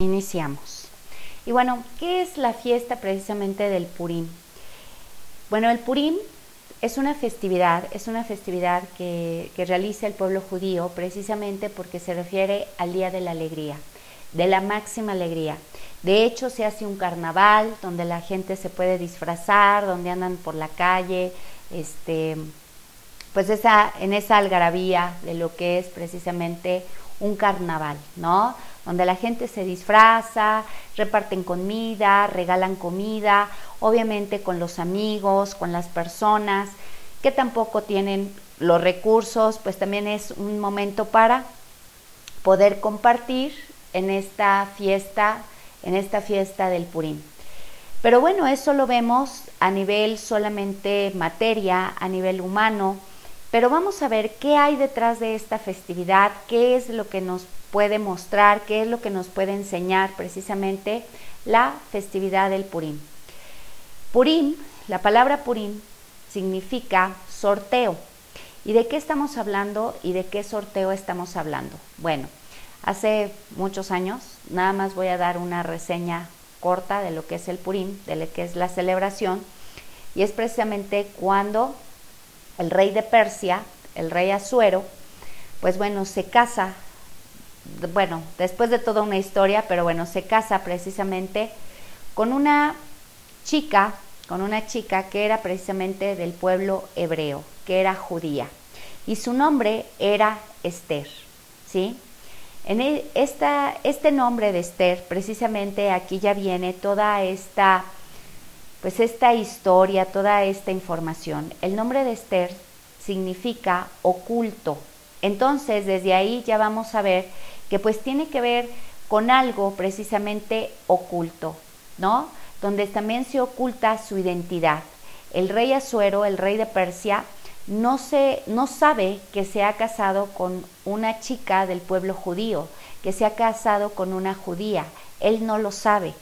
Iniciamos. Y bueno, ¿qué es la fiesta precisamente del Purim? Bueno, el Purim es una festividad, es una festividad que, realiza el pueblo judío precisamente porque se refiere al Día de la Alegría, de la máxima alegría. De hecho, se hace un carnaval donde la gente se puede disfrazar, donde andan por la calle, este, pues esa, en esa algarabía de lo que es precisamente un carnaval, ¿no? Donde la gente se disfraza, reparten comida, regalan comida, obviamente con los amigos, con las personas que tampoco tienen los recursos, pues también es un momento para poder compartir en esta fiesta, en esta fiesta del Purim. Pero bueno, eso lo vemos a nivel solamente materia, a nivel humano, pero vamos a ver qué hay detrás de esta festividad, qué es lo que nos puede mostrar, qué es lo que nos puede enseñar precisamente la festividad del Purim. Purim, la palabra Purim significa sorteo. ¿Y de qué estamos hablando y de qué sorteo estamos hablando? Bueno, hace muchos años, nada más voy a dar una reseña corta de lo que es el Purim, de lo que es la celebración, y es precisamente cuando el rey de Persia, el rey Asuero, pues bueno, se casa, bueno, después de toda una historia, pero bueno, se casa precisamente con una chica, con una chica que era precisamente del pueblo hebreo, que era judía, y su nombre era Esther, ¿sí? En e, esta, este nombre de Esther, precisamente aquí ya viene toda esta pues esta historia, toda esta información. El nombre de Esther significa oculto. Entonces, desde ahí ya vamos a ver que pues tiene que ver con algo precisamente oculto, ¿no? Donde también se oculta su identidad. El rey Asuero, el rey de Persia, no, se, no sabe que se ha casado con una chica del pueblo judío, que se ha casado con una judía. Él no lo sabe.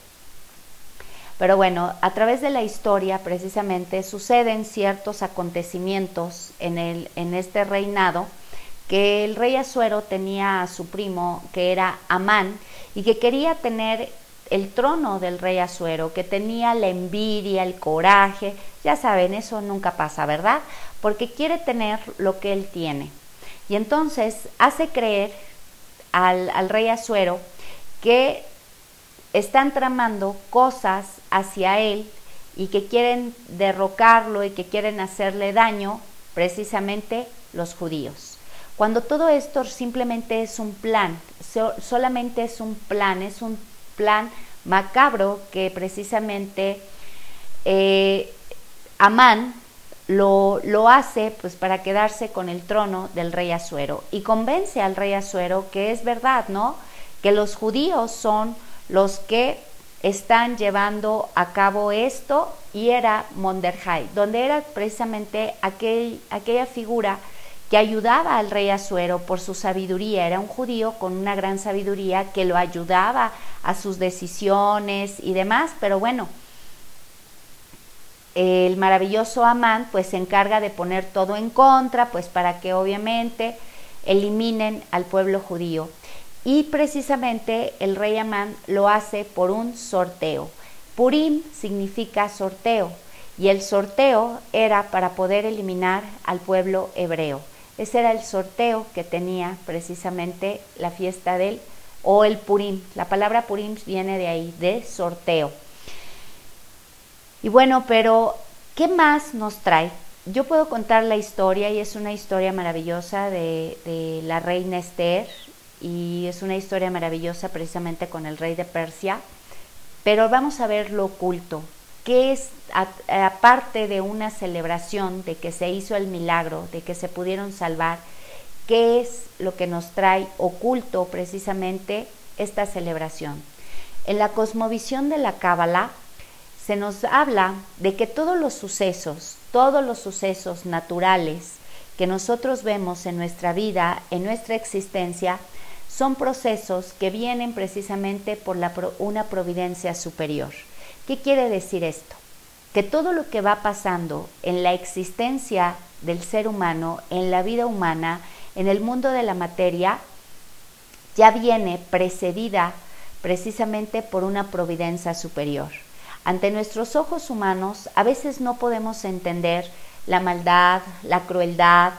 Pero bueno, a través de la historia precisamente suceden ciertos acontecimientos en, el, en este reinado que el rey Azuero tenía a su primo que era Amán y que quería tener el trono del rey Azuero, que tenía la envidia, el coraje, ya saben, eso nunca pasa, ¿verdad? Porque quiere tener lo que él tiene. Y entonces hace creer al, al rey Azuero que están tramando cosas hacia él y que quieren derrocarlo y que quieren hacerle daño precisamente los judíos. Cuando todo esto simplemente es un plan, solamente es un plan, es un plan macabro que precisamente eh, Amán lo, lo, hace pues para quedarse con el trono del rey Asuero y convence al rey Asuero que es verdad, ¿no? Que los judíos son los que están llevando a cabo esto y era Monderjai, donde era precisamente aquel, aquella figura que ayudaba al rey Asuero por su sabiduría, era un judío con una gran sabiduría que lo ayudaba a sus decisiones y demás, pero bueno, el maravilloso Amán pues se encarga de poner todo en contra, pues para que obviamente eliminen al pueblo judío. Y precisamente el rey Amán lo hace por un sorteo. Purim significa sorteo y el sorteo era para poder eliminar al pueblo hebreo. Ese era el sorteo que tenía precisamente la fiesta del o el Purim. La palabra Purim viene de ahí, de sorteo. Y bueno, pero ¿qué más nos trae? Yo puedo contar la historia y es una historia maravillosa de, de la reina Esther, y es una historia maravillosa precisamente con el rey de Persia, pero vamos a ver lo oculto, que es aparte de una celebración de que se hizo el milagro, de que se pudieron salvar, qué es lo que nos trae oculto precisamente esta celebración. En la cosmovisión de la Cábala se nos habla de que todos los sucesos, todos los sucesos naturales que nosotros vemos en nuestra vida, en nuestra existencia, son procesos que vienen precisamente por una providencia superior. ¿Qué quiere decir esto? Que todo lo que va pasando en la existencia del ser humano, en la vida humana, en el mundo de la materia, ya viene precedida precisamente por una providencia superior. Ante nuestros ojos humanos a veces no podemos entender la maldad, la crueldad,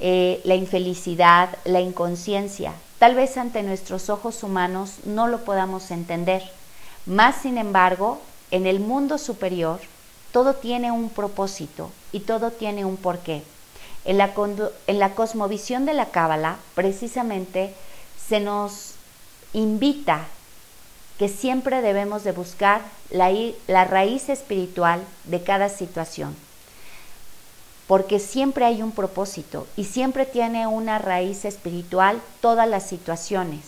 eh, la infelicidad, la inconsciencia. Tal vez ante nuestros ojos humanos no lo podamos entender. Más sin embargo, en el mundo superior, todo tiene un propósito y todo tiene un porqué. En la, la cosmovisión de la Cábala, precisamente, se nos invita que siempre debemos de buscar la raíz espiritual de cada situación, porque siempre hay un propósito y siempre tiene una raíz espiritual todas las situaciones,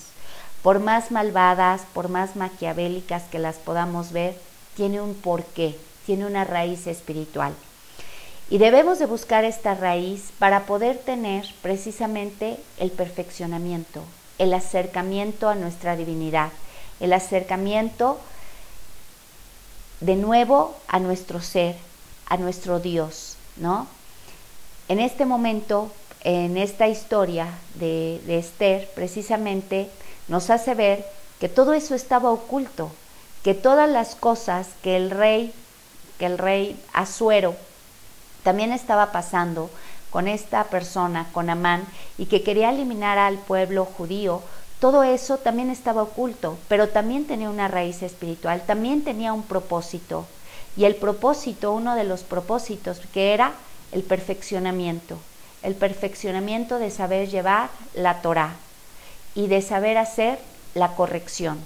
por más malvadas, por más maquiavélicas que las podamos ver, tiene un porqué, tiene una raíz espiritual. Y debemos de buscar esta raíz para poder tener precisamente el perfeccionamiento, el acercamiento a nuestra divinidad, el acercamiento de nuevo a nuestro ser, a nuestro Dios, ¿no? En este momento, en esta historia de, Esther, precisamente nos hace ver que todo eso estaba oculto, que todas las cosas que el rey, que el rey Asuero también estaba pasando con esta persona, con Amán, y que quería eliminar al pueblo judío, todo eso también estaba oculto, pero también tenía una raíz espiritual, también tenía un propósito. Y el propósito, uno de los propósitos, que era el perfeccionamiento, el perfeccionamiento de saber llevar la Torah y de saber hacer la corrección.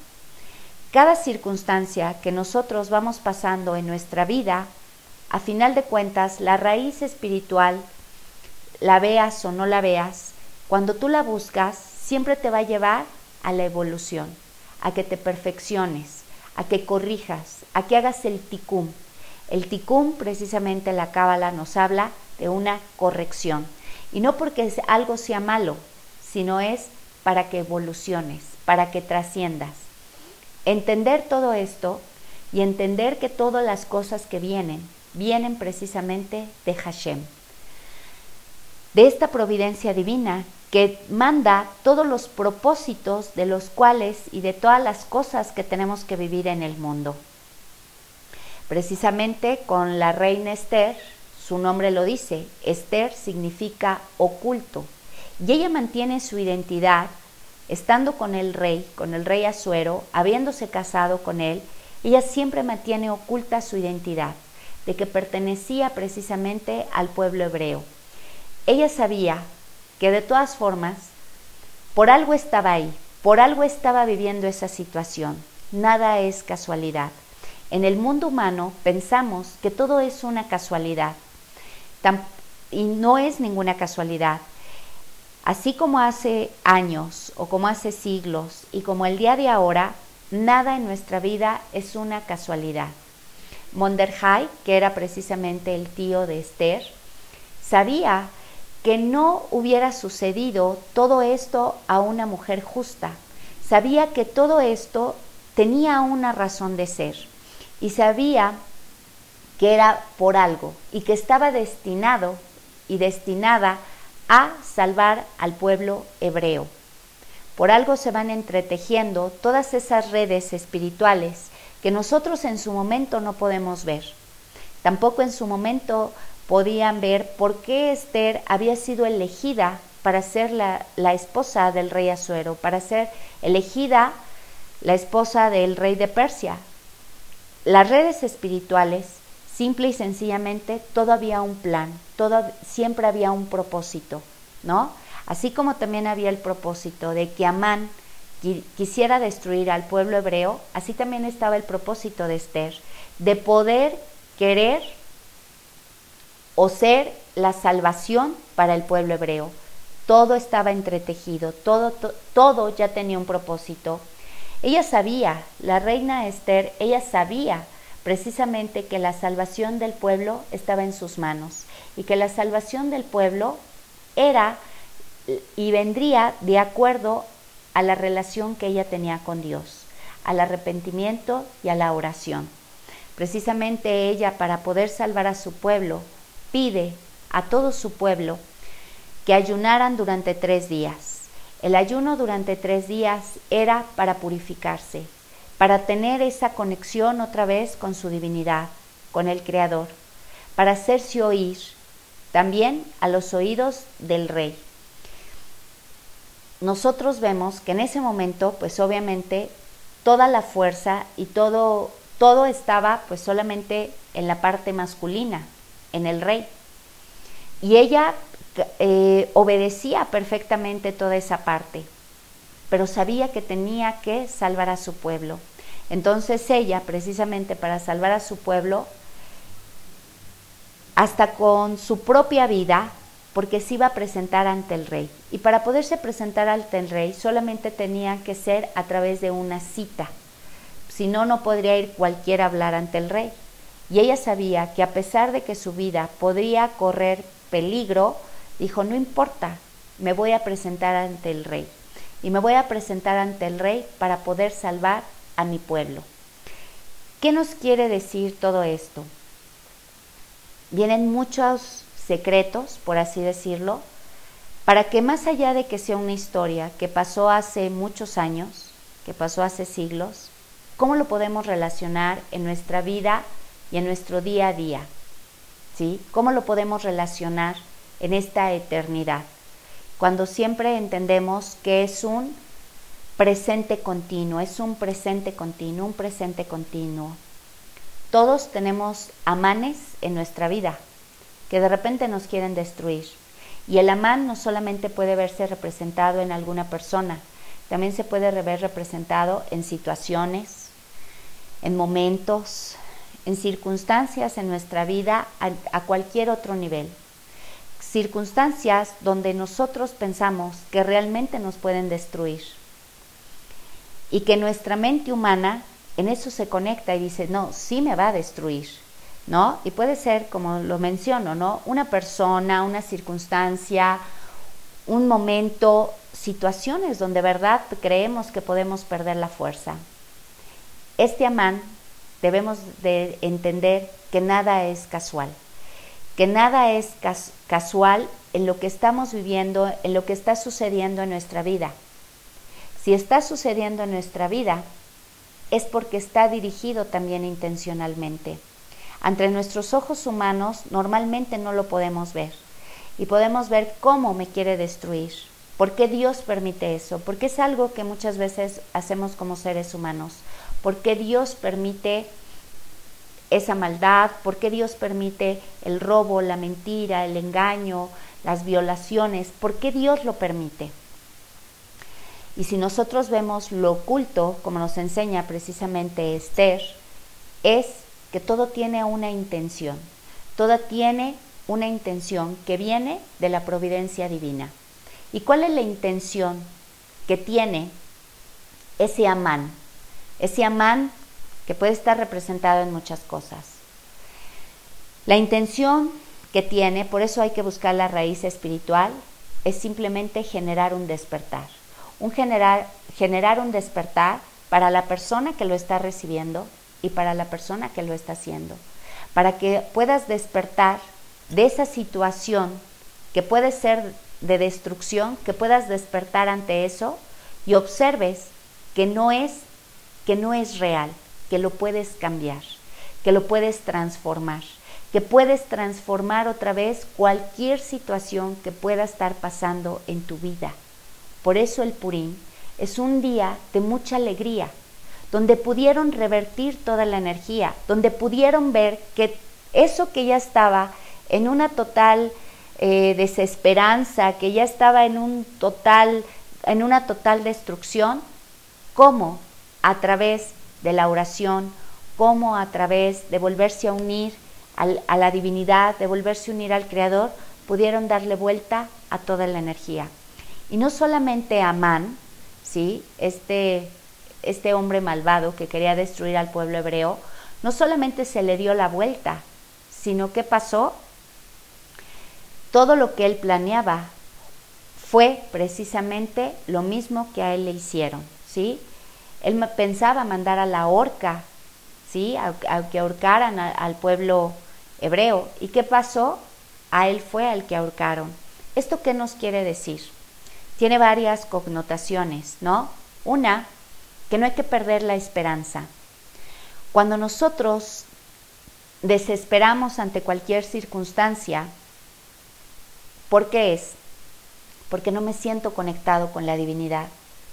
Cada circunstancia que nosotros vamos pasando en nuestra vida a final de cuentas, la raíz espiritual, la veas o no la veas, cuando tú la buscas, siempre te va a llevar a la evolución, a que te perfecciones, a que corrijas, a que hagas el ticum. El ticum, precisamente la cábala nos habla de una corrección. Y no porque algo sea malo, sino es para que evoluciones, para que trasciendas. Entender todo esto y entender que todas las cosas que vienen vienen precisamente de Hashem, de esta providencia divina que manda todos los propósitos de los cuales y de todas las cosas que tenemos que vivir en el mundo. Precisamente con la reina Esther, su nombre lo dice, Esther significa oculto, y ella mantiene su identidad estando con el rey, con el rey Asuero, habiéndose casado con él, ella siempre mantiene oculta su identidad de que pertenecía precisamente al pueblo hebreo. Ella sabía que de todas formas, por algo estaba ahí, por algo estaba viviendo esa situación. Nada es casualidad. En el mundo humano pensamos que todo es una casualidad y no es ninguna casualidad. Así como hace años o como hace siglos y como el día de ahora, nada en nuestra vida es una casualidad. Monderhai, que era precisamente el tío de Esther, sabía que no hubiera sucedido todo esto a una mujer justa. Sabía que todo esto tenía una razón de ser y sabía que era por algo y que estaba destinado y destinada a salvar al pueblo hebreo. Por algo se van entretejiendo todas esas redes espirituales que nosotros en su momento no podemos ver. Tampoco en su momento podían ver por qué Esther había sido elegida para ser la, esposa del rey Asuero, para ser elegida la esposa del rey de Persia. Las redes espirituales, simple y sencillamente, todo había un plan, todo, siempre había un propósito, ¿no? Así como también había el propósito de que Amán quisiera destruir al pueblo hebreo, así también estaba el propósito de Esther, de poder querer o ser la salvación para el pueblo hebreo. Todo estaba entretejido, todo, todo ya tenía un propósito. Ella sabía, la reina Esther, ella sabía precisamente que la salvación del pueblo estaba en sus manos y que la salvación del pueblo era y vendría de acuerdo a la relación que ella tenía con Dios, al arrepentimiento y a la oración. Precisamente ella, para poder salvar a su pueblo, pide a todo su pueblo que ayunaran durante tres días. El ayuno durante tres días era para purificarse, para tener esa conexión otra vez con su divinidad, con el Creador, para hacerse oír también a los oídos del rey. Nosotros vemos que en ese momento, pues obviamente, toda la fuerza y todo, todo estaba pues solamente en la parte masculina, en el rey. Y ella eh, obedecía perfectamente toda esa parte, pero sabía que tenía que salvar a su pueblo. Entonces ella, precisamente para salvar a su pueblo, hasta con su propia vida, porque se iba a presentar ante el rey. Y para poderse presentar ante el rey solamente tenía que ser a través de una cita. Si no, no podría ir cualquiera a hablar ante el rey. Y ella sabía que a pesar de que su vida podría correr peligro, dijo, no importa, me voy a presentar ante el rey. Y me voy a presentar ante el rey para poder salvar a mi pueblo. ¿Qué nos quiere decir todo esto? Vienen muchos secretos, por así decirlo, para que más allá de que sea una historia que pasó hace muchos años, que pasó hace siglos, ¿cómo lo podemos relacionar en nuestra vida y en nuestro día a día? ¿Sí? ¿Cómo lo podemos relacionar en esta eternidad? Cuando siempre entendemos que es un presente continuo, es un presente continuo, un presente continuo. Todos tenemos amanes en nuestra vida que de repente nos quieren destruir. Y el amán no solamente puede verse representado en alguna persona, también se puede ver representado en situaciones, en momentos, en circunstancias en nuestra vida a, a cualquier otro nivel. Circunstancias donde nosotros pensamos que realmente nos pueden destruir y que nuestra mente humana en eso se conecta y dice, no, sí me va a destruir, ¿no? Y puede ser, como lo menciono, ¿no? Una persona, una circunstancia, un momento, situaciones donde verdad creemos que podemos perder la fuerza. Este amán debemos de entender que nada es casual, que nada es casual en lo que estamos viviendo, en lo que está sucediendo en nuestra vida. Si está sucediendo en nuestra vida, es porque está dirigido también intencionalmente. Ante nuestros ojos humanos normalmente no lo podemos ver y podemos ver cómo me quiere destruir. ¿Por qué Dios permite eso? Porque es algo que muchas veces hacemos como seres humanos. ¿Por qué Dios permite esa maldad? ¿Por qué Dios permite el robo, la mentira, el engaño, las violaciones? ¿Por qué Dios lo permite? Y si nosotros vemos lo oculto, como nos enseña precisamente Esther, es que todo tiene una intención, todo tiene una intención que viene de la providencia divina. ¿Y cuál es la intención que tiene ese amán? Ese amán que puede estar representado en muchas cosas. La intención que tiene, por eso hay que buscar la raíz espiritual, es simplemente generar un despertar. Un generar, generar un despertar para la persona que lo está recibiendo y para la persona que lo está haciendo, para que puedas despertar de esa situación que puede ser de destrucción, que puedas despertar ante eso y observes que no es que no es real, que lo puedes cambiar, que lo puedes transformar, que puedes transformar otra vez cualquier situación que pueda estar pasando en tu vida. Por eso el Purín es un día de mucha alegría, donde pudieron revertir toda la energía, donde pudieron ver que eso que ya estaba en una total eh, desesperanza, que ya estaba en un total, en una total destrucción, cómo a través de la oración, cómo a través de volverse a unir a la divinidad, de volverse a unir al Creador, pudieron darle vuelta a toda la energía. Y no solamente Amán, ¿sí? este, este hombre malvado que quería destruir al pueblo hebreo, no solamente se le dio la vuelta, sino que pasó todo lo que él planeaba fue precisamente lo mismo que a él le hicieron, ¿sí? Él pensaba mandar a la horca, ¿sí? A, que ahorcaran al pueblo hebreo. ¿Y qué pasó? A él fue al que ahorcaron. ¿Esto qué nos quiere decir? tiene varias connotaciones, ¿no? Una que no hay que perder la esperanza. Cuando nosotros desesperamos ante cualquier circunstancia, ¿por qué es? Porque no me siento conectado con la divinidad,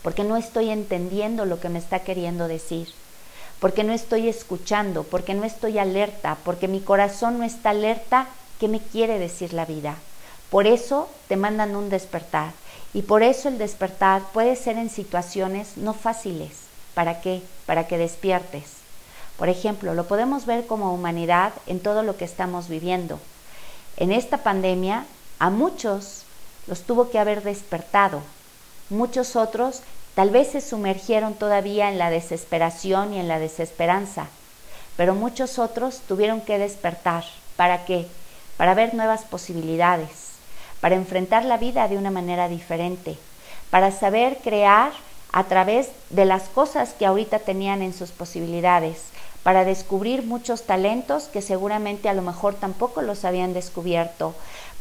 porque no estoy entendiendo lo que me está queriendo decir, porque no estoy escuchando, porque no estoy alerta, porque mi corazón no está alerta, ¿qué me quiere decir la vida? Por eso te mandan un despertar. Y por eso el despertar puede ser en situaciones no fáciles. ¿Para qué? Para que despiertes. Por ejemplo, lo podemos ver como humanidad en todo lo que estamos viviendo. En esta pandemia a muchos los tuvo que haber despertado. Muchos otros tal vez se sumergieron todavía en la desesperación y en la desesperanza. Pero muchos otros tuvieron que despertar. ¿Para qué? Para ver nuevas posibilidades para enfrentar la vida de una manera diferente, para saber crear a través de las cosas que ahorita tenían en sus posibilidades, para descubrir muchos talentos que seguramente a lo mejor tampoco los habían descubierto,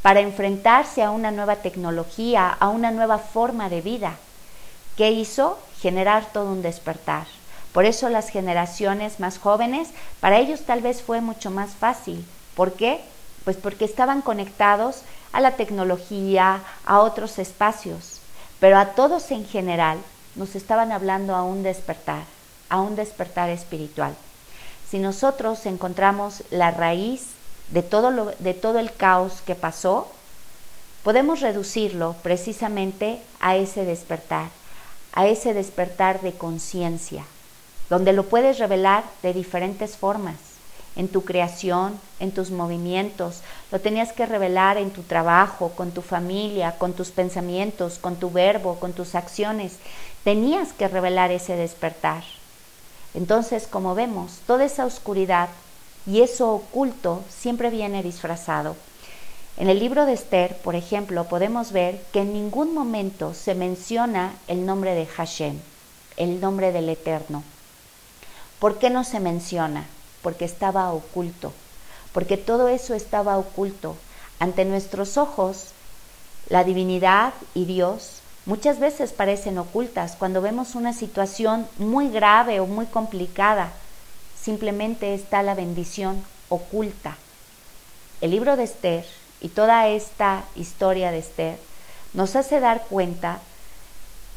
para enfrentarse a una nueva tecnología, a una nueva forma de vida. ¿Qué hizo? Generar todo un despertar. Por eso las generaciones más jóvenes, para ellos tal vez fue mucho más fácil. ¿Por qué? Pues porque estaban conectados a la tecnología, a otros espacios, pero a todos en general nos estaban hablando a un despertar, a un despertar espiritual. Si nosotros encontramos la raíz de todo, el caos que pasó, podemos reducirlo precisamente a ese despertar, a ese despertar de conciencia, donde lo puedes revelar de diferentes formas en tu creación, en tus movimientos, lo tenías que revelar en tu trabajo, con tu familia, con tus pensamientos, con tu verbo, con tus acciones. Tenías que revelar ese despertar. Entonces, como vemos, toda esa oscuridad y eso oculto siempre viene disfrazado. En el libro de Esther, por ejemplo, podemos ver que en ningún momento se menciona el nombre de Hashem, el nombre del Eterno. ¿Por qué no se menciona? porque estaba oculto, porque todo eso estaba oculto. Ante nuestros ojos, la divinidad y Dios muchas veces parecen ocultas cuando vemos una situación muy grave o muy complicada. Simplemente está la bendición oculta. El libro de Esther y toda esta historia de Esther nos hace dar cuenta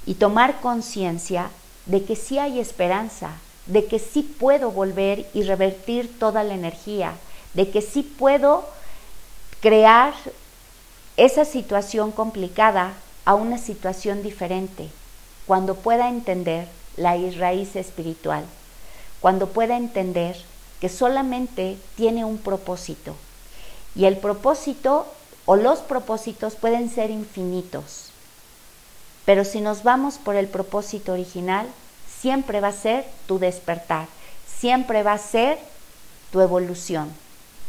y tomar conciencia de que sí hay esperanza, de que sí puedo volver y revertir toda la energía, de que sí puedo crear esa situación complicada a una situación diferente, cuando pueda entender la raíz espiritual, cuando pueda entender que solamente tiene un propósito. Y el propósito o los propósitos pueden ser infinitos. Pero si nos vamos por el propósito original, siempre va a ser tu despertar, siempre va a ser tu evolución,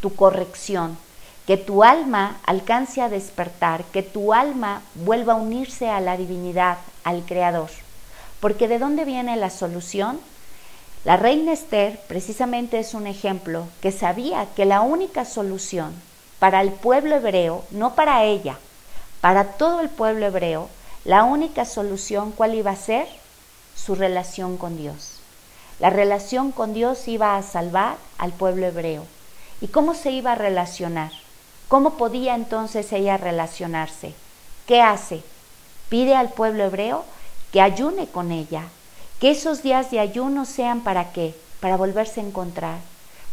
tu corrección, que tu alma alcance a despertar, que tu alma vuelva a unirse a la divinidad, al Creador. Porque ¿de dónde viene la solución? La reina Esther precisamente es un ejemplo que sabía que la única solución para el pueblo hebreo, no para ella, para todo el pueblo hebreo, la única solución cuál iba a ser su relación con Dios. La relación con Dios iba a salvar al pueblo hebreo. ¿Y cómo se iba a relacionar? ¿Cómo podía entonces ella relacionarse? ¿Qué hace? Pide al pueblo hebreo que ayune con ella, que esos días de ayuno sean para qué? Para volverse a encontrar,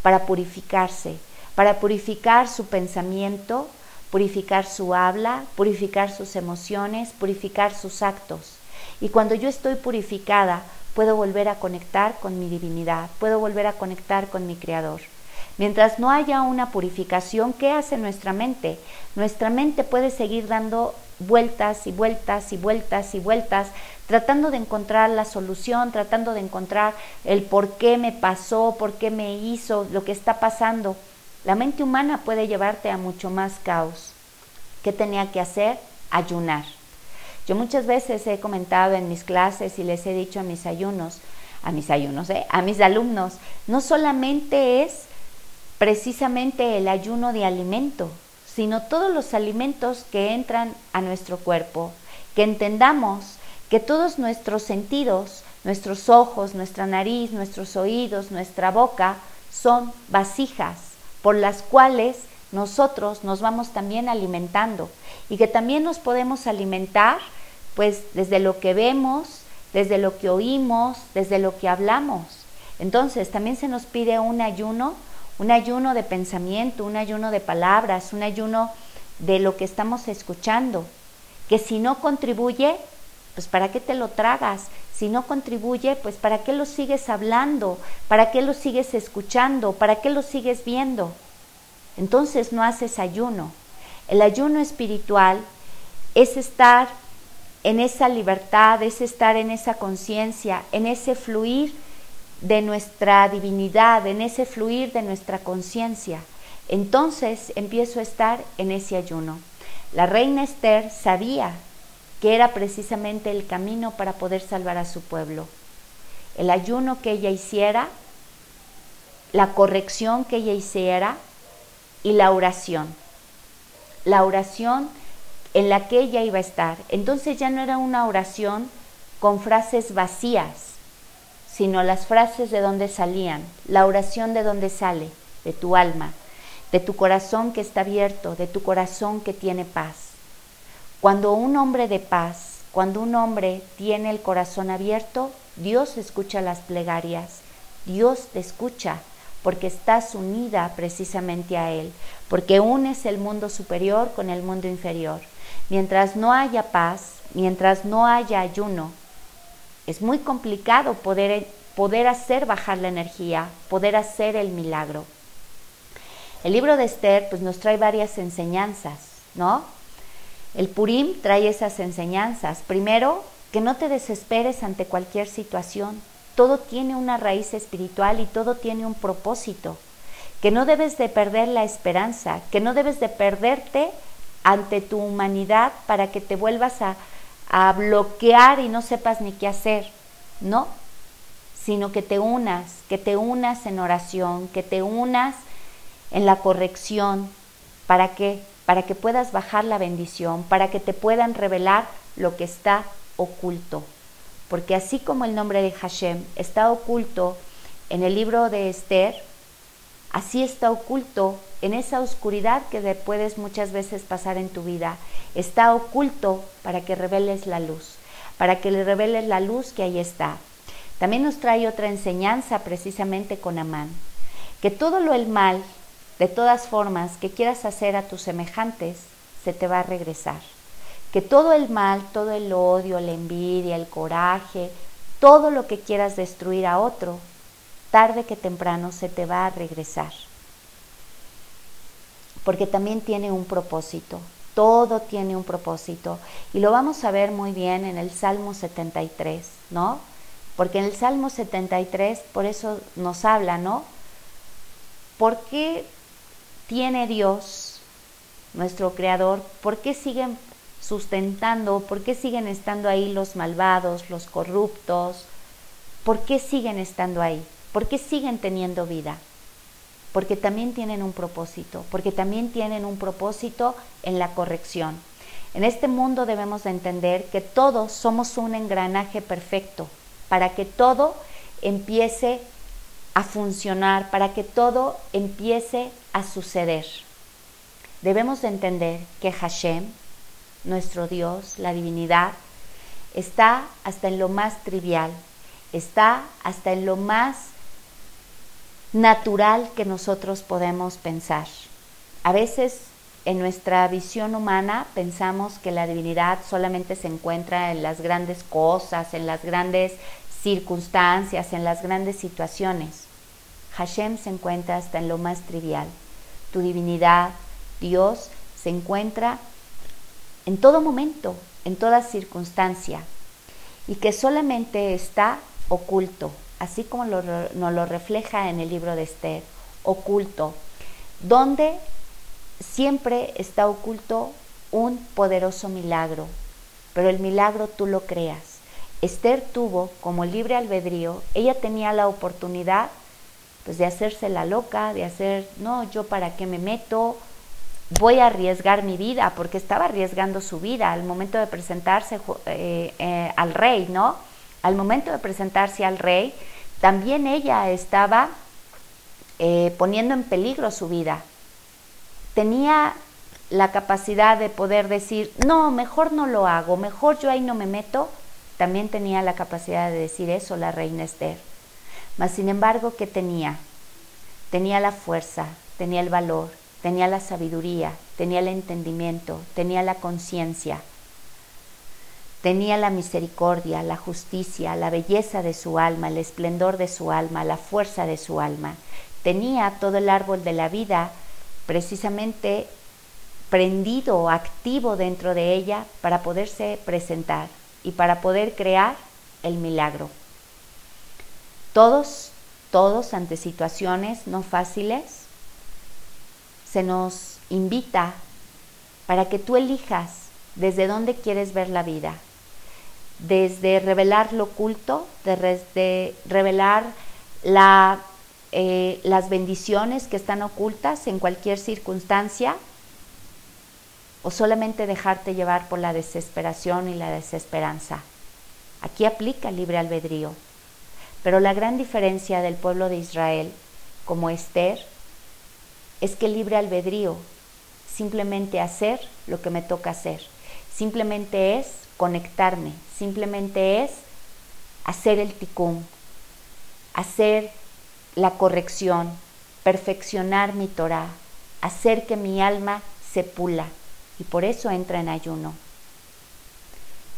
para purificarse, para purificar su pensamiento, purificar su habla, purificar sus emociones, purificar sus actos. Y cuando yo estoy purificada, puedo volver a conectar con mi divinidad, puedo volver a conectar con mi Creador. Mientras no haya una purificación, ¿qué hace nuestra mente? Nuestra mente puede seguir dando vueltas y vueltas y vueltas y vueltas, tratando de encontrar la solución, tratando de encontrar el por qué me pasó, por qué me hizo, lo que está pasando. La mente humana puede llevarte a mucho más caos. ¿Qué tenía que hacer? Ayunar. Yo muchas veces he comentado en mis clases y les he dicho a mis ayunos, a mis ayunos, ¿eh? a mis alumnos, no solamente es precisamente el ayuno de alimento, sino todos los alimentos que entran a nuestro cuerpo, que entendamos que todos nuestros sentidos Nuestros ojos, nuestra nariz, nuestros oídos, nuestra boca son vasijas por las cuales nosotros nos vamos también alimentando y que también nos podemos alimentar pues desde lo que vemos, desde lo que oímos, desde lo que hablamos. Entonces también se nos pide un ayuno, un ayuno de pensamiento, un ayuno de palabras, un ayuno de lo que estamos escuchando, que si no contribuye, pues ¿para qué te lo tragas? Si no contribuye, pues ¿para qué lo sigues hablando? ¿Para qué lo sigues escuchando? ¿Para qué lo sigues viendo? Entonces no haces ayuno. El ayuno espiritual es estar en esa libertad, es estar en esa conciencia, en ese fluir de nuestra divinidad, en ese fluir de nuestra conciencia. Entonces empiezo a estar en ese ayuno. La reina Esther sabía que era precisamente el camino para poder salvar a su pueblo. El ayuno que ella hiciera, la corrección que ella hiciera y la oración. La oración en la que ella iba a estar. Entonces ya no era una oración con frases vacías, sino las frases de donde salían, la oración de donde sale, de tu alma, de tu corazón que está abierto, de tu corazón que tiene paz. Cuando un hombre de paz, cuando un hombre tiene el corazón abierto, Dios escucha las plegarias, Dios te escucha porque estás unida precisamente a Él, porque unes el mundo superior con el mundo inferior. Mientras no haya paz, mientras no haya ayuno, es muy complicado poder, poder hacer bajar la energía, poder hacer el milagro. El libro de Esther pues, nos trae varias enseñanzas, ¿no? El Purim trae esas enseñanzas. Primero, que no te desesperes ante cualquier situación. Todo tiene una raíz espiritual y todo tiene un propósito. Que no debes de perder la esperanza, que no debes de perderte ante tu humanidad para que te vuelvas a, a bloquear y no sepas ni qué hacer. No, sino que te unas, que te unas en oración, que te unas en la corrección. ¿Para qué? para que puedas bajar la bendición, para que te puedan revelar lo que está oculto. Porque así como el nombre de Hashem está oculto en el libro de Esther, así está oculto en esa oscuridad que puedes muchas veces pasar en tu vida. Está oculto para que reveles la luz, para que le reveles la luz que ahí está. También nos trae otra enseñanza precisamente con Amán, que todo lo el mal de todas formas, que quieras hacer a tus semejantes, se te va a regresar. Que todo el mal, todo el odio, la envidia, el coraje, todo lo que quieras destruir a otro, tarde que temprano se te va a regresar. Porque también tiene un propósito, todo tiene un propósito. Y lo vamos a ver muy bien en el Salmo 73, ¿no? Porque en el Salmo 73, por eso nos habla, ¿no? ¿Por qué tiene Dios, nuestro Creador, ¿por qué siguen sustentando, por qué siguen estando ahí los malvados, los corruptos? ¿Por qué siguen estando ahí? ¿Por qué siguen teniendo vida? Porque también tienen un propósito, porque también tienen un propósito en la corrección. En este mundo debemos de entender que todos somos un engranaje perfecto para que todo empiece a funcionar, para que todo empiece a suceder. Debemos de entender que Hashem, nuestro Dios, la divinidad, está hasta en lo más trivial, está hasta en lo más natural que nosotros podemos pensar. A veces en nuestra visión humana pensamos que la divinidad solamente se encuentra en las grandes cosas, en las grandes circunstancias, en las grandes situaciones. Hashem se encuentra hasta en lo más trivial. Tu divinidad, Dios, se encuentra en todo momento, en toda circunstancia, y que solamente está oculto, así como nos lo refleja en el libro de Esther, oculto, donde siempre está oculto un poderoso milagro, pero el milagro tú lo creas. Esther tuvo como libre albedrío, ella tenía la oportunidad pues de hacerse la loca, de hacer, no, yo para qué me meto, voy a arriesgar mi vida, porque estaba arriesgando su vida al momento de presentarse eh, eh, al rey, ¿no? al momento de presentarse al rey, también ella estaba eh, poniendo en peligro su vida. Tenía la capacidad de poder decir, no, mejor no lo hago, mejor yo ahí no me meto, también tenía la capacidad de decir eso la reina Esther. Mas sin embargo, ¿qué tenía? Tenía la fuerza, tenía el valor, tenía la sabiduría, tenía el entendimiento, tenía la conciencia, tenía la misericordia, la justicia, la belleza de su alma, el esplendor de su alma, la fuerza de su alma. Tenía todo el árbol de la vida precisamente prendido, activo dentro de ella para poderse presentar y para poder crear el milagro. Todos, todos ante situaciones no fáciles, se nos invita para que tú elijas desde dónde quieres ver la vida, desde revelar lo oculto, desde revelar la, eh, las bendiciones que están ocultas en cualquier circunstancia, o solamente dejarte llevar por la desesperación y la desesperanza. Aquí aplica el libre albedrío. Pero la gran diferencia del pueblo de Israel, como Esther, es que libre albedrío simplemente hacer lo que me toca hacer, simplemente es conectarme, simplemente es hacer el ticum, hacer la corrección, perfeccionar mi Torah, hacer que mi alma se pula y por eso entra en ayuno.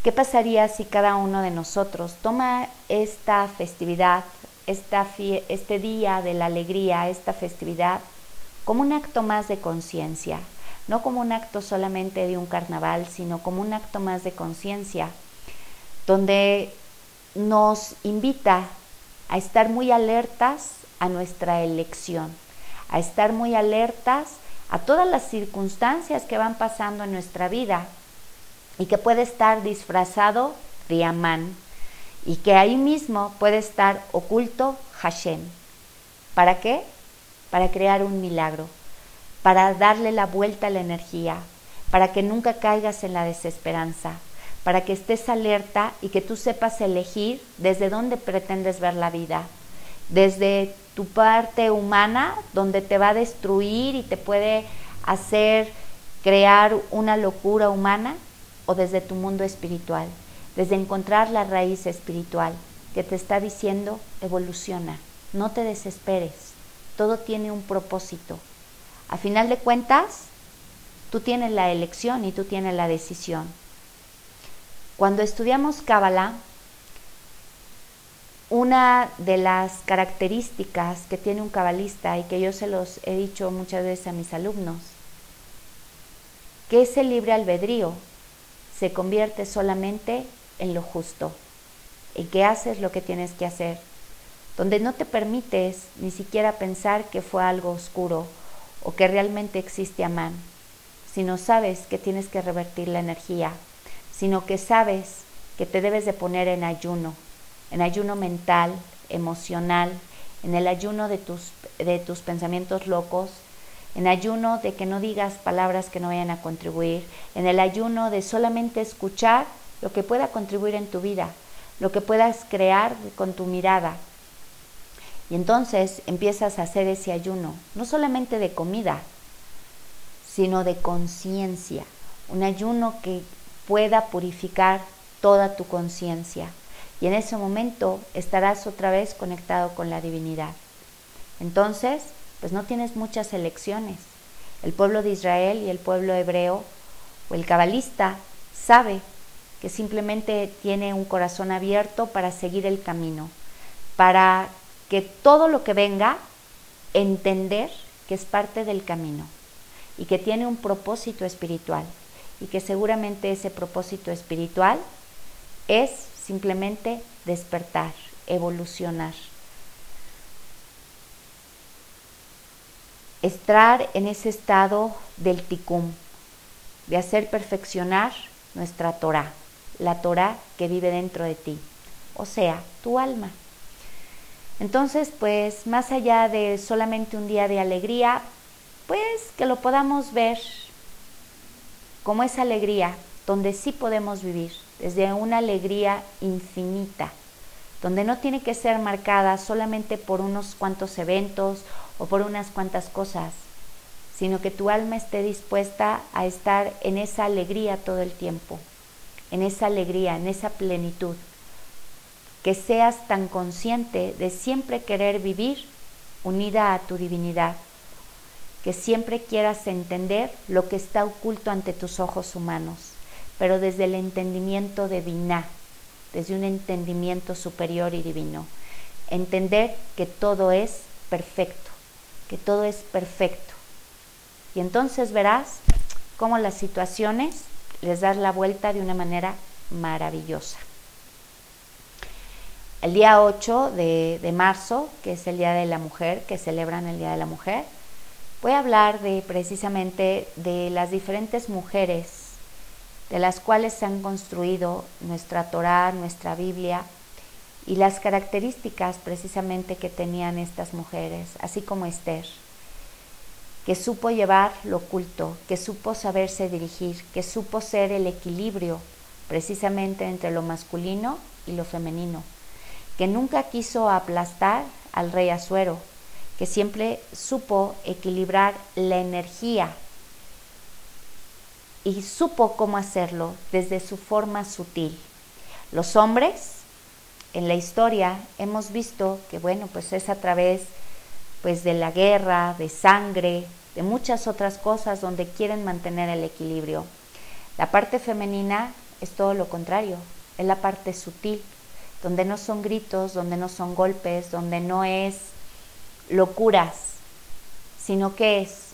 ¿Qué pasaría si cada uno de nosotros toma esta festividad, esta este día de la alegría, esta festividad, como un acto más de conciencia? No como un acto solamente de un carnaval, sino como un acto más de conciencia, donde nos invita a estar muy alertas a nuestra elección, a estar muy alertas a todas las circunstancias que van pasando en nuestra vida y que puede estar disfrazado de Amán y que ahí mismo puede estar oculto Hashem. ¿Para qué? Para crear un milagro, para darle la vuelta a la energía, para que nunca caigas en la desesperanza, para que estés alerta y que tú sepas elegir desde dónde pretendes ver la vida, desde tu parte humana, donde te va a destruir y te puede hacer crear una locura humana, o desde tu mundo espiritual, desde encontrar la raíz espiritual que te está diciendo evoluciona, no te desesperes, todo tiene un propósito. A final de cuentas, tú tienes la elección y tú tienes la decisión. Cuando estudiamos Kabbalah, una de las características que tiene un cabalista y que yo se los he dicho muchas veces a mis alumnos, que ese libre albedrío se convierte solamente en lo justo, en que haces lo que tienes que hacer, donde no te permites ni siquiera pensar que fue algo oscuro o que realmente existe Amán, sino sabes que tienes que revertir la energía, sino que sabes que te debes de poner en ayuno, en ayuno mental, emocional, en el ayuno de tus, de tus pensamientos locos, en ayuno de que no digas palabras que no vayan a contribuir, en el ayuno de solamente escuchar lo que pueda contribuir en tu vida, lo que puedas crear con tu mirada. Y entonces empiezas a hacer ese ayuno, no solamente de comida, sino de conciencia, un ayuno que pueda purificar toda tu conciencia y en ese momento estarás otra vez conectado con la divinidad. Entonces, pues no tienes muchas elecciones. El pueblo de Israel y el pueblo hebreo o el cabalista sabe que simplemente tiene un corazón abierto para seguir el camino, para que todo lo que venga, entender que es parte del camino y que tiene un propósito espiritual y que seguramente ese propósito espiritual es simplemente despertar, evolucionar. Estar en ese estado del ticum, de hacer perfeccionar nuestra Torah, la Torah que vive dentro de ti, o sea, tu alma. Entonces, pues más allá de solamente un día de alegría, pues que lo podamos ver como esa alegría donde sí podemos vivir desde una alegría infinita, donde no tiene que ser marcada solamente por unos cuantos eventos o por unas cuantas cosas, sino que tu alma esté dispuesta a estar en esa alegría todo el tiempo, en esa alegría, en esa plenitud, que seas tan consciente de siempre querer vivir unida a tu divinidad, que siempre quieras entender lo que está oculto ante tus ojos humanos, pero desde el entendimiento de Vina, desde un entendimiento superior y divino. Entender que todo es perfecto, que todo es perfecto. Y entonces verás cómo las situaciones les das la vuelta de una manera maravillosa. El día 8 de, de, marzo, que es el Día de la Mujer, que celebran el Día de la Mujer, voy a hablar de precisamente de las diferentes mujeres de las cuales se han construido nuestra Torá, nuestra Biblia y las características precisamente que tenían estas mujeres, así como Esther, que supo llevar lo oculto, que supo saberse dirigir, que supo ser el equilibrio precisamente entre lo masculino y lo femenino que nunca quiso aplastar al rey Azuero, que siempre supo equilibrar la energía y supo cómo hacerlo desde su forma sutil. Los hombres en la historia hemos visto que bueno, pues es a través pues de la guerra, de sangre, de muchas otras cosas donde quieren mantener el equilibrio. La parte femenina es todo lo contrario, es la parte sutil, donde no son gritos, donde no son golpes, donde no es locuras, sino que es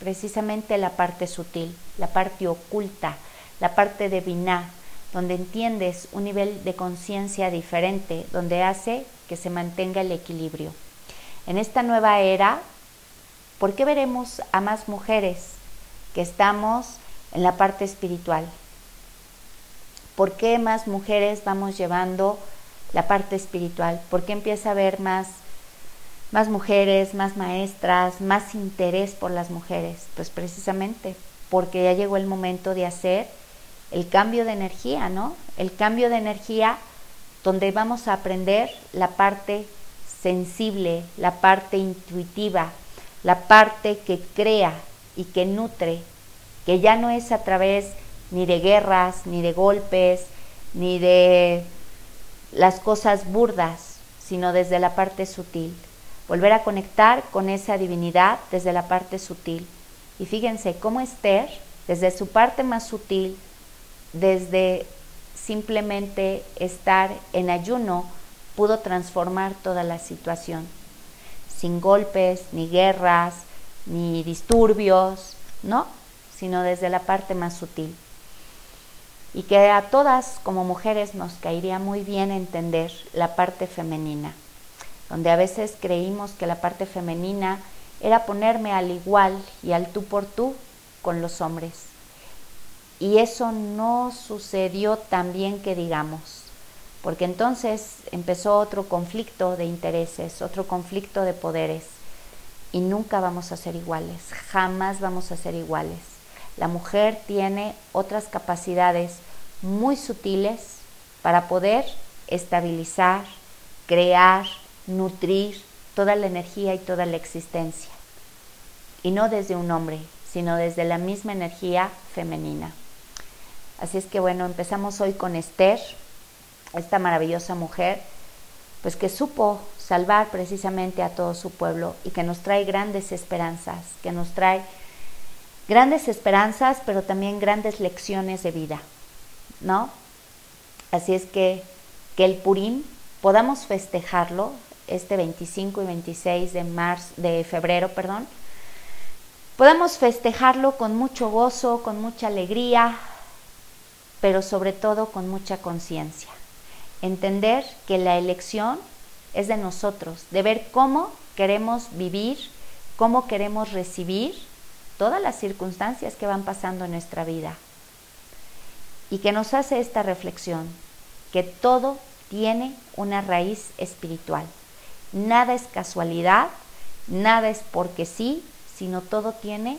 precisamente la parte sutil, la parte oculta, la parte divina, donde entiendes un nivel de conciencia diferente, donde hace que se mantenga el equilibrio. En esta nueva era, ¿por qué veremos a más mujeres que estamos en la parte espiritual? ¿Por qué más mujeres vamos llevando la parte espiritual? ¿Por qué empieza a haber más, más mujeres, más maestras, más interés por las mujeres? Pues precisamente porque ya llegó el momento de hacer el cambio de energía, ¿no? El cambio de energía donde vamos a aprender la parte sensible, la parte intuitiva, la parte que crea y que nutre, que ya no es a través ni de guerras, ni de golpes, ni de las cosas burdas, sino desde la parte sutil. Volver a conectar con esa divinidad desde la parte sutil. Y fíjense cómo Esther, desde su parte más sutil, desde simplemente estar en ayuno, pudo transformar toda la situación. Sin golpes, ni guerras, ni disturbios, ¿no? Sino desde la parte más sutil y que a todas como mujeres nos caería muy bien entender la parte femenina, donde a veces creímos que la parte femenina era ponerme al igual y al tú por tú con los hombres. Y eso no sucedió tan bien que digamos, porque entonces empezó otro conflicto de intereses, otro conflicto de poderes, y nunca vamos a ser iguales, jamás vamos a ser iguales. La mujer tiene otras capacidades muy sutiles para poder estabilizar, crear, nutrir toda la energía y toda la existencia. Y no desde un hombre, sino desde la misma energía femenina. Así es que bueno, empezamos hoy con Esther, esta maravillosa mujer, pues que supo salvar precisamente a todo su pueblo y que nos trae grandes esperanzas, que nos trae grandes esperanzas, pero también grandes lecciones de vida. ¿No? Así es que, que el Purim podamos festejarlo este 25 y 26 de marzo, de febrero, perdón, podamos festejarlo con mucho gozo, con mucha alegría, pero sobre todo con mucha conciencia. Entender que la elección es de nosotros, de ver cómo queremos vivir, cómo queremos recibir todas las circunstancias que van pasando en nuestra vida y que nos hace esta reflexión, que todo tiene una raíz espiritual. Nada es casualidad, nada es porque sí, sino todo tiene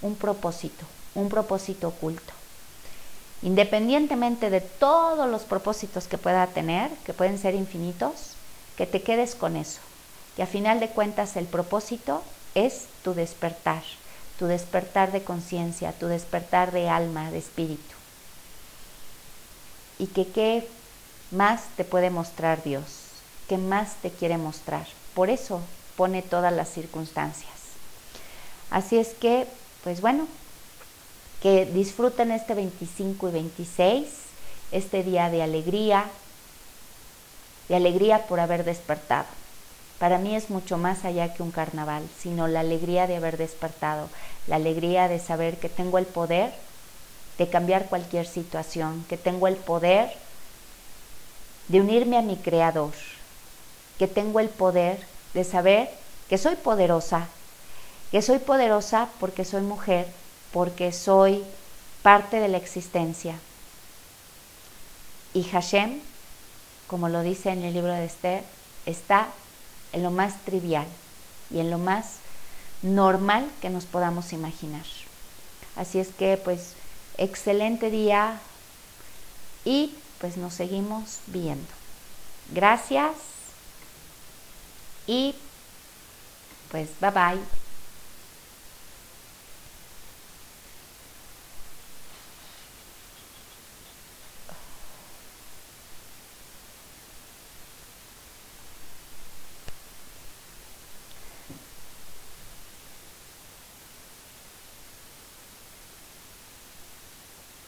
un propósito, un propósito oculto. independientemente de todos los propósitos que pueda tener, que pueden ser infinitos, que te quedes con eso, que a final de cuentas el propósito es tu despertar, tu despertar de conciencia, tu despertar de alma, de espíritu. Y que qué más te puede mostrar Dios, qué más te quiere mostrar. Por eso pone todas las circunstancias. Así es que, pues bueno, que disfruten este 25 y 26, este día de alegría, de alegría por haber despertado. Para mí es mucho más allá que un carnaval, sino la alegría de haber despertado, la alegría de saber que tengo el poder de cambiar cualquier situación, que tengo el poder de unirme a mi creador, que tengo el poder de saber que soy poderosa, que soy poderosa porque soy mujer, porque soy parte de la existencia. Y Hashem, como lo dice en el libro de Esther, está en lo más trivial y en lo más normal que nos podamos imaginar. Así es que pues excelente día y pues nos seguimos viendo. Gracias y pues bye bye.